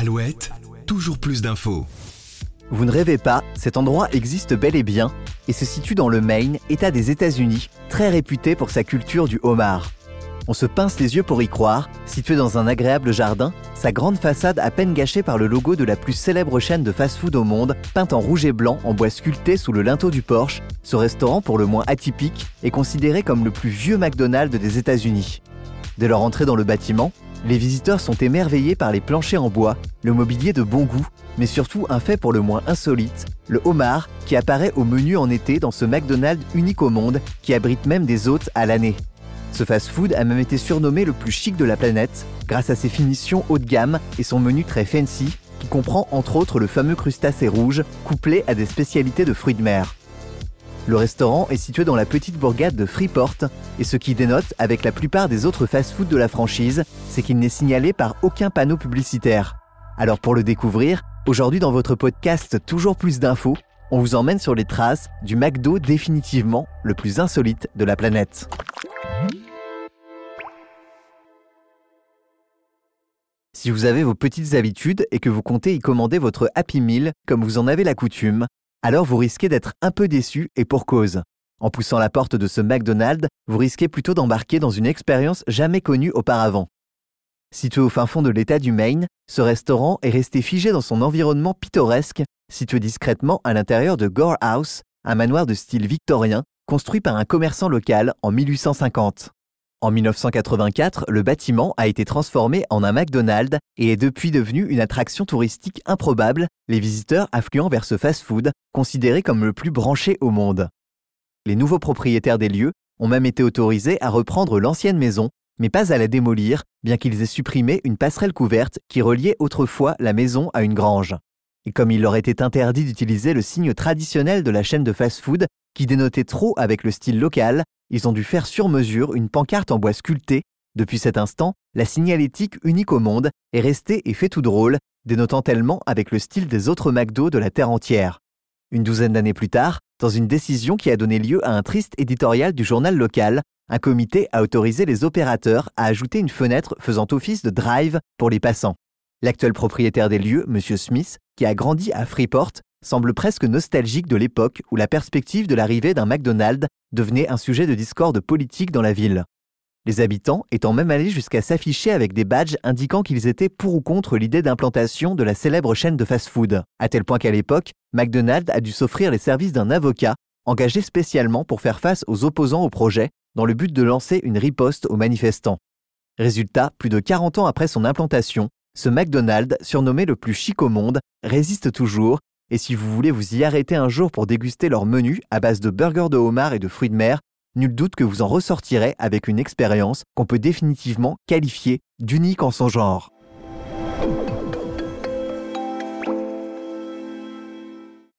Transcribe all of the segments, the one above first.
Alouette, toujours plus d'infos. Vous ne rêvez pas, cet endroit existe bel et bien et se situe dans le Maine, État des États-Unis, très réputé pour sa culture du homard. On se pince les yeux pour y croire, situé dans un agréable jardin, sa grande façade à peine gâchée par le logo de la plus célèbre chaîne de fast-food au monde, peinte en rouge et blanc en bois sculpté sous le linteau du Porsche, ce restaurant pour le moins atypique est considéré comme le plus vieux McDonald's des États-Unis. Dès leur entrée dans le bâtiment, les visiteurs sont émerveillés par les planchers en bois, le mobilier de bon goût, mais surtout un fait pour le moins insolite, le homard qui apparaît au menu en été dans ce McDonald's unique au monde qui abrite même des hôtes à l'année. Ce fast-food a même été surnommé le plus chic de la planète grâce à ses finitions haut de gamme et son menu très fancy qui comprend entre autres le fameux crustacé rouge couplé à des spécialités de fruits de mer. Le restaurant est situé dans la petite bourgade de Freeport et ce qui dénote avec la plupart des autres fast-foods de la franchise, c'est qu'il n'est signalé par aucun panneau publicitaire. Alors pour le découvrir, aujourd'hui dans votre podcast Toujours plus d'infos, on vous emmène sur les traces du McDo définitivement le plus insolite de la planète. Si vous avez vos petites habitudes et que vous comptez y commander votre Happy Meal comme vous en avez la coutume, alors vous risquez d'être un peu déçu et pour cause. En poussant la porte de ce McDonald's, vous risquez plutôt d'embarquer dans une expérience jamais connue auparavant. Situé au fin fond de l'État du Maine, ce restaurant est resté figé dans son environnement pittoresque, situé discrètement à l'intérieur de Gore House, un manoir de style victorien construit par un commerçant local en 1850. En 1984, le bâtiment a été transformé en un McDonald's et est depuis devenu une attraction touristique improbable, les visiteurs affluant vers ce fast-food, considéré comme le plus branché au monde. Les nouveaux propriétaires des lieux ont même été autorisés à reprendre l'ancienne maison, mais pas à la démolir, bien qu'ils aient supprimé une passerelle couverte qui reliait autrefois la maison à une grange. Et comme il leur était interdit d'utiliser le signe traditionnel de la chaîne de fast-food, qui dénotait trop avec le style local, ils ont dû faire sur mesure une pancarte en bois sculpté. Depuis cet instant, la signalétique unique au monde est restée et fait tout drôle, dénotant tellement avec le style des autres McDo de la Terre entière. Une douzaine d'années plus tard, dans une décision qui a donné lieu à un triste éditorial du journal local, un comité a autorisé les opérateurs à ajouter une fenêtre faisant office de drive pour les passants. L'actuel propriétaire des lieux, M. Smith, qui a grandi à Freeport, semble presque nostalgique de l'époque où la perspective de l'arrivée d'un McDonald's devenait un sujet de discorde politique dans la ville. Les habitants étant même allés jusqu'à s'afficher avec des badges indiquant qu'ils étaient pour ou contre l'idée d'implantation de la célèbre chaîne de fast-food, à tel point qu'à l'époque, McDonald's a dû s'offrir les services d'un avocat engagé spécialement pour faire face aux opposants au projet dans le but de lancer une riposte aux manifestants. Résultat, plus de 40 ans après son implantation, ce McDonald's, surnommé le plus chic au monde, résiste toujours et si vous voulez vous y arrêter un jour pour déguster leur menu à base de burgers de homard et de fruits de mer, nul doute que vous en ressortirez avec une expérience qu'on peut définitivement qualifier d'unique en son genre.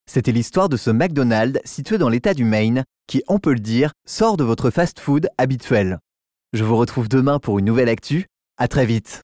C'était l'histoire de ce McDonald's situé dans l'état du Maine qui, on peut le dire, sort de votre fast-food habituel. Je vous retrouve demain pour une nouvelle actu. À très vite.